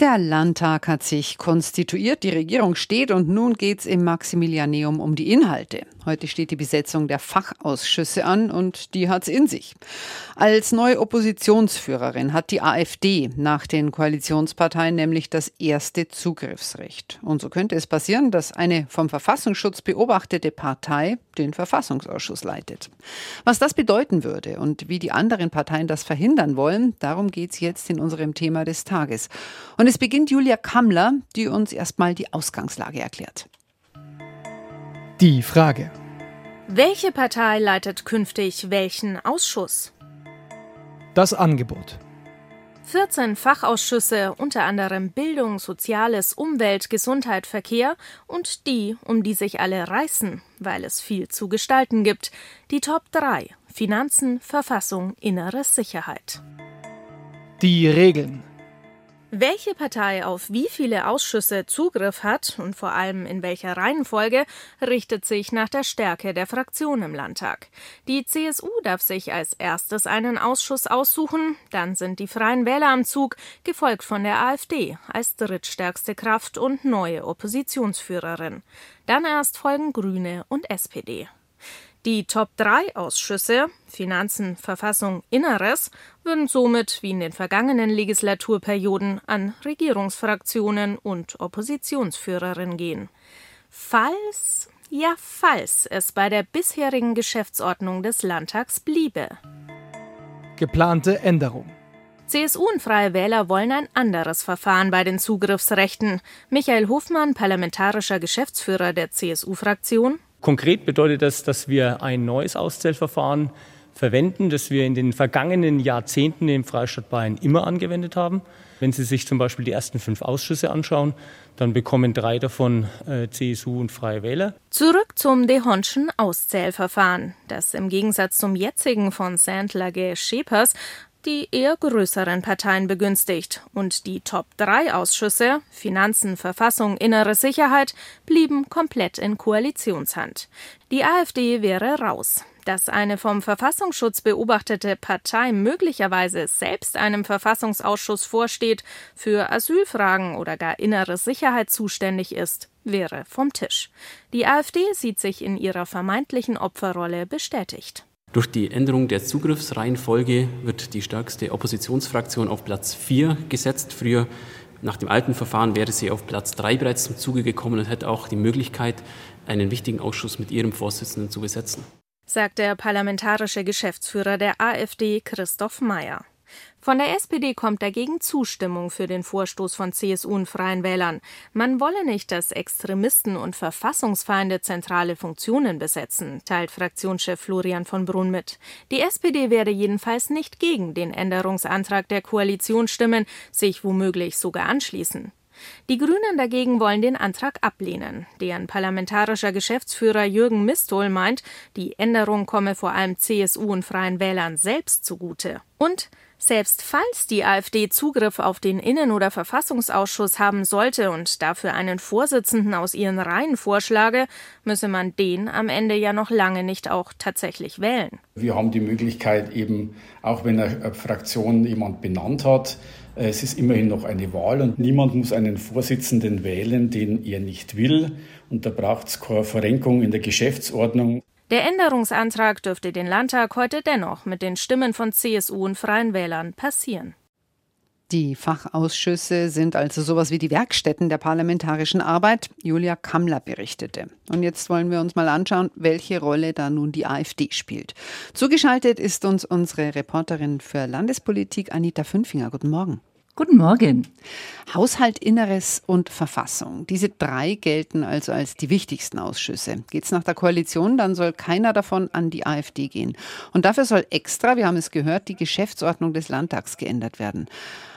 Der Landtag hat sich konstituiert, die Regierung steht und nun geht's im Maximilianeum um die Inhalte. Heute steht die Besetzung der Fachausschüsse an und die hat's in sich. Als neue Oppositionsführerin hat die AfD nach den Koalitionsparteien nämlich das erste Zugriffsrecht. Und so könnte es passieren, dass eine vom Verfassungsschutz beobachtete Partei den Verfassungsausschuss leitet. Was das bedeuten würde und wie die anderen Parteien das verhindern wollen, darum geht's jetzt in unserem Thema des Tages. Und es beginnt Julia Kammler, die uns erstmal die Ausgangslage erklärt. Die Frage. Welche Partei leitet künftig welchen Ausschuss? Das Angebot. 14 Fachausschüsse, unter anderem Bildung, Soziales, Umwelt, Gesundheit, Verkehr und die, um die sich alle reißen, weil es viel zu gestalten gibt. Die Top 3 Finanzen, Verfassung, innere Sicherheit. Die Regeln. Welche Partei auf wie viele Ausschüsse Zugriff hat und vor allem in welcher Reihenfolge, richtet sich nach der Stärke der Fraktion im Landtag. Die CSU darf sich als erstes einen Ausschuss aussuchen, dann sind die Freien Wähler am Zug, gefolgt von der AfD als drittstärkste Kraft und neue Oppositionsführerin. Dann erst folgen Grüne und SPD. Die Top-3-Ausschüsse Finanzen, Verfassung, Inneres würden somit wie in den vergangenen Legislaturperioden an Regierungsfraktionen und Oppositionsführerinnen gehen. Falls, ja falls es bei der bisherigen Geschäftsordnung des Landtags bliebe. Geplante Änderung. CSU und Freie Wähler wollen ein anderes Verfahren bei den Zugriffsrechten. Michael Hofmann, parlamentarischer Geschäftsführer der CSU-Fraktion, Konkret bedeutet das, dass wir ein neues Auszählverfahren verwenden, das wir in den vergangenen Jahrzehnten im Freistaat Bayern immer angewendet haben. Wenn Sie sich zum Beispiel die ersten fünf Ausschüsse anschauen, dann bekommen drei davon äh, CSU und Freie Wähler. Zurück zum Dehonschen Auszählverfahren, das im Gegensatz zum jetzigen von Sandler-Schepers die eher größeren Parteien begünstigt. Und die Top-3-Ausschüsse Finanzen, Verfassung, innere Sicherheit blieben komplett in Koalitionshand. Die AfD wäre raus. Dass eine vom Verfassungsschutz beobachtete Partei möglicherweise selbst einem Verfassungsausschuss vorsteht, für Asylfragen oder gar innere Sicherheit zuständig ist, wäre vom Tisch. Die AfD sieht sich in ihrer vermeintlichen Opferrolle bestätigt. Durch die Änderung der Zugriffsreihenfolge wird die stärkste Oppositionsfraktion auf Platz 4 gesetzt. Früher nach dem alten Verfahren wäre sie auf Platz 3 bereits zum Zuge gekommen und hätte auch die Möglichkeit, einen wichtigen Ausschuss mit ihrem Vorsitzenden zu besetzen. Sagt der parlamentarische Geschäftsführer der AfD Christoph Mayer. Von der SPD kommt dagegen Zustimmung für den Vorstoß von CSU und Freien Wählern. Man wolle nicht, dass Extremisten und Verfassungsfeinde zentrale Funktionen besetzen, teilt Fraktionschef Florian von Brunn mit. Die SPD werde jedenfalls nicht gegen den Änderungsantrag der Koalition stimmen, sich womöglich sogar anschließen. Die Grünen dagegen wollen den Antrag ablehnen. Deren parlamentarischer Geschäftsführer Jürgen Mistol meint, die Änderung komme vor allem CSU und Freien Wählern selbst zugute. Und selbst falls die AfD Zugriff auf den Innen- oder Verfassungsausschuss haben sollte und dafür einen Vorsitzenden aus ihren Reihen vorschlage, müsse man den am Ende ja noch lange nicht auch tatsächlich wählen. Wir haben die Möglichkeit eben, auch wenn eine Fraktion jemand benannt hat, äh, es ist immerhin noch eine Wahl und niemand muss einen Vorsitzenden wählen, den er nicht will. Und da braucht es keine Verrenkung in der Geschäftsordnung. Der Änderungsantrag dürfte den Landtag heute dennoch mit den Stimmen von CSU und Freien Wählern passieren. Die Fachausschüsse sind also sowas wie die Werkstätten der parlamentarischen Arbeit. Julia Kammler berichtete. Und jetzt wollen wir uns mal anschauen, welche Rolle da nun die AfD spielt. Zugeschaltet ist uns unsere Reporterin für Landespolitik Anita Fünfinger. Guten Morgen. Guten Morgen. Haushalt, Inneres und Verfassung. Diese drei gelten also als die wichtigsten Ausschüsse. Geht es nach der Koalition, dann soll keiner davon an die AfD gehen. Und dafür soll extra, wir haben es gehört, die Geschäftsordnung des Landtags geändert werden.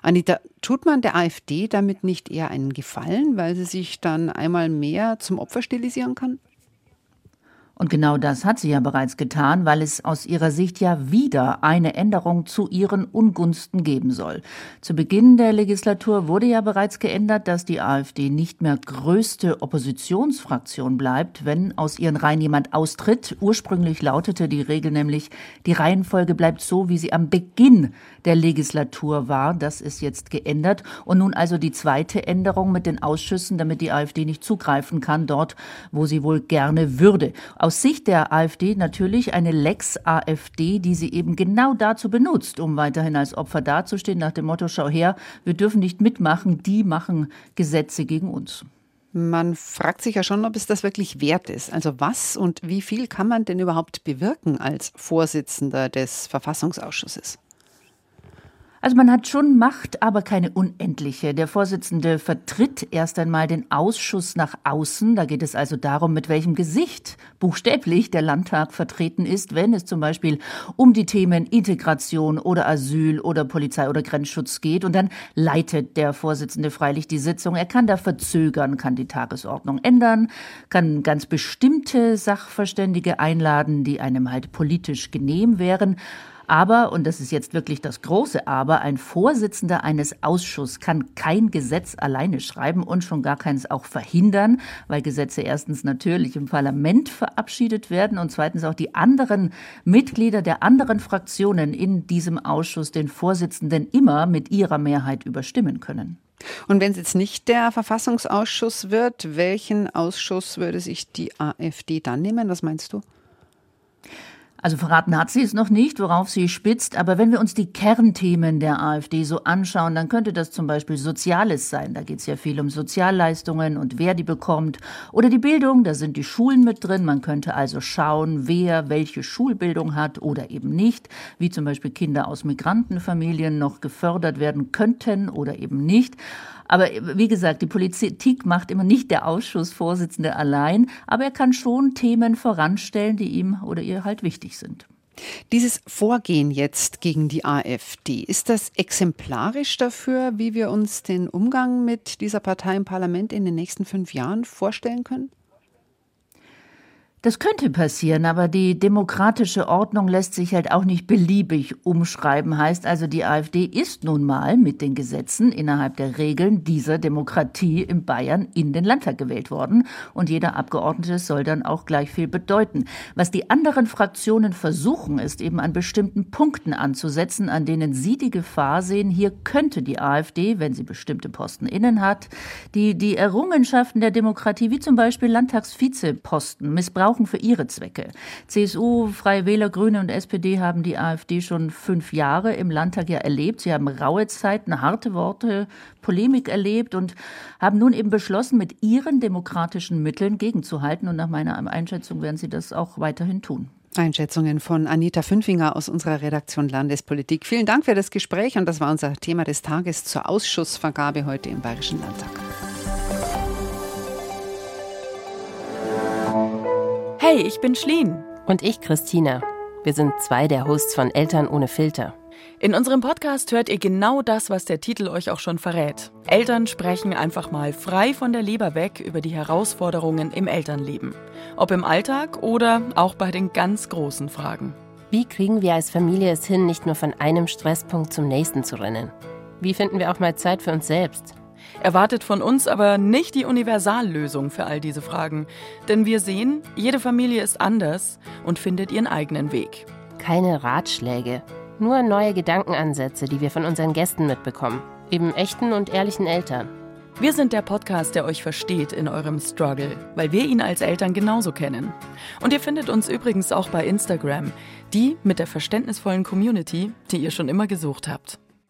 Anita, tut man der AfD damit nicht eher einen Gefallen, weil sie sich dann einmal mehr zum Opfer stilisieren kann? Und genau das hat sie ja bereits getan, weil es aus ihrer Sicht ja wieder eine Änderung zu ihren Ungunsten geben soll. Zu Beginn der Legislatur wurde ja bereits geändert, dass die AfD nicht mehr größte Oppositionsfraktion bleibt, wenn aus ihren Reihen jemand austritt. Ursprünglich lautete die Regel nämlich, die Reihenfolge bleibt so, wie sie am Beginn der Legislatur war. Das ist jetzt geändert. Und nun also die zweite Änderung mit den Ausschüssen, damit die AfD nicht zugreifen kann, dort, wo sie wohl gerne würde aus Sicht der AfD natürlich eine Lex AfD, die sie eben genau dazu benutzt, um weiterhin als Opfer dazustehen, nach dem Motto, schau her, wir dürfen nicht mitmachen, die machen Gesetze gegen uns. Man fragt sich ja schon, ob es das wirklich wert ist. Also was und wie viel kann man denn überhaupt bewirken als Vorsitzender des Verfassungsausschusses? Also man hat schon Macht, aber keine unendliche. Der Vorsitzende vertritt erst einmal den Ausschuss nach außen. Da geht es also darum, mit welchem Gesicht buchstäblich der Landtag vertreten ist, wenn es zum Beispiel um die Themen Integration oder Asyl oder Polizei oder Grenzschutz geht. Und dann leitet der Vorsitzende freilich die Sitzung. Er kann da verzögern, kann die Tagesordnung ändern, kann ganz bestimmte Sachverständige einladen, die einem halt politisch genehm wären. Aber, und das ist jetzt wirklich das große Aber, ein Vorsitzender eines Ausschusses kann kein Gesetz alleine schreiben und schon gar keins auch verhindern, weil Gesetze erstens natürlich im Parlament verabschiedet werden und zweitens auch die anderen Mitglieder der anderen Fraktionen in diesem Ausschuss den Vorsitzenden immer mit ihrer Mehrheit überstimmen können. Und wenn es jetzt nicht der Verfassungsausschuss wird, welchen Ausschuss würde sich die AfD dann nehmen? Was meinst du? Also verraten hat sie es noch nicht, worauf sie spitzt, aber wenn wir uns die Kernthemen der AfD so anschauen, dann könnte das zum Beispiel Soziales sein. Da geht es ja viel um Sozialleistungen und wer die bekommt. Oder die Bildung, da sind die Schulen mit drin. Man könnte also schauen, wer welche Schulbildung hat oder eben nicht, wie zum Beispiel Kinder aus Migrantenfamilien noch gefördert werden könnten oder eben nicht. Aber wie gesagt, die Politik macht immer nicht der Ausschussvorsitzende allein, aber er kann schon Themen voranstellen, die ihm oder ihr halt wichtig sind. Dieses Vorgehen jetzt gegen die AfD, ist das exemplarisch dafür, wie wir uns den Umgang mit dieser Partei im Parlament in den nächsten fünf Jahren vorstellen können? Das könnte passieren, aber die demokratische Ordnung lässt sich halt auch nicht beliebig umschreiben. Heißt also, die AfD ist nun mal mit den Gesetzen innerhalb der Regeln dieser Demokratie in Bayern in den Landtag gewählt worden. Und jeder Abgeordnete soll dann auch gleich viel bedeuten. Was die anderen Fraktionen versuchen, ist eben an bestimmten Punkten anzusetzen, an denen sie die Gefahr sehen, hier könnte die AfD, wenn sie bestimmte Posten innen hat, die, die Errungenschaften der Demokratie, wie zum Beispiel Landtagsvizeposten, missbrauchen brauchen für ihre Zwecke. CSU, Freie Wähler, Grüne und SPD haben die AfD schon fünf Jahre im Landtag ja erlebt. Sie haben raue Zeiten, harte Worte, Polemik erlebt und haben nun eben beschlossen, mit ihren demokratischen Mitteln gegenzuhalten. Und nach meiner Einschätzung werden sie das auch weiterhin tun. Einschätzungen von Anita Fünfinger aus unserer Redaktion Landespolitik. Vielen Dank für das Gespräch und das war unser Thema des Tages zur Ausschussvergabe heute im Bayerischen Landtag. Hey, ich bin Schleen. Und ich, Christina. Wir sind zwei der Hosts von Eltern ohne Filter. In unserem Podcast hört ihr genau das, was der Titel euch auch schon verrät. Eltern sprechen einfach mal frei von der Leber weg über die Herausforderungen im Elternleben. Ob im Alltag oder auch bei den ganz großen Fragen. Wie kriegen wir als Familie es hin, nicht nur von einem Stresspunkt zum nächsten zu rennen? Wie finden wir auch mal Zeit für uns selbst? Erwartet von uns aber nicht die Universallösung für all diese Fragen. Denn wir sehen, jede Familie ist anders und findet ihren eigenen Weg. Keine Ratschläge, nur neue Gedankenansätze, die wir von unseren Gästen mitbekommen. Eben echten und ehrlichen Eltern. Wir sind der Podcast, der euch versteht in eurem Struggle, weil wir ihn als Eltern genauso kennen. Und ihr findet uns übrigens auch bei Instagram, die mit der verständnisvollen Community, die ihr schon immer gesucht habt.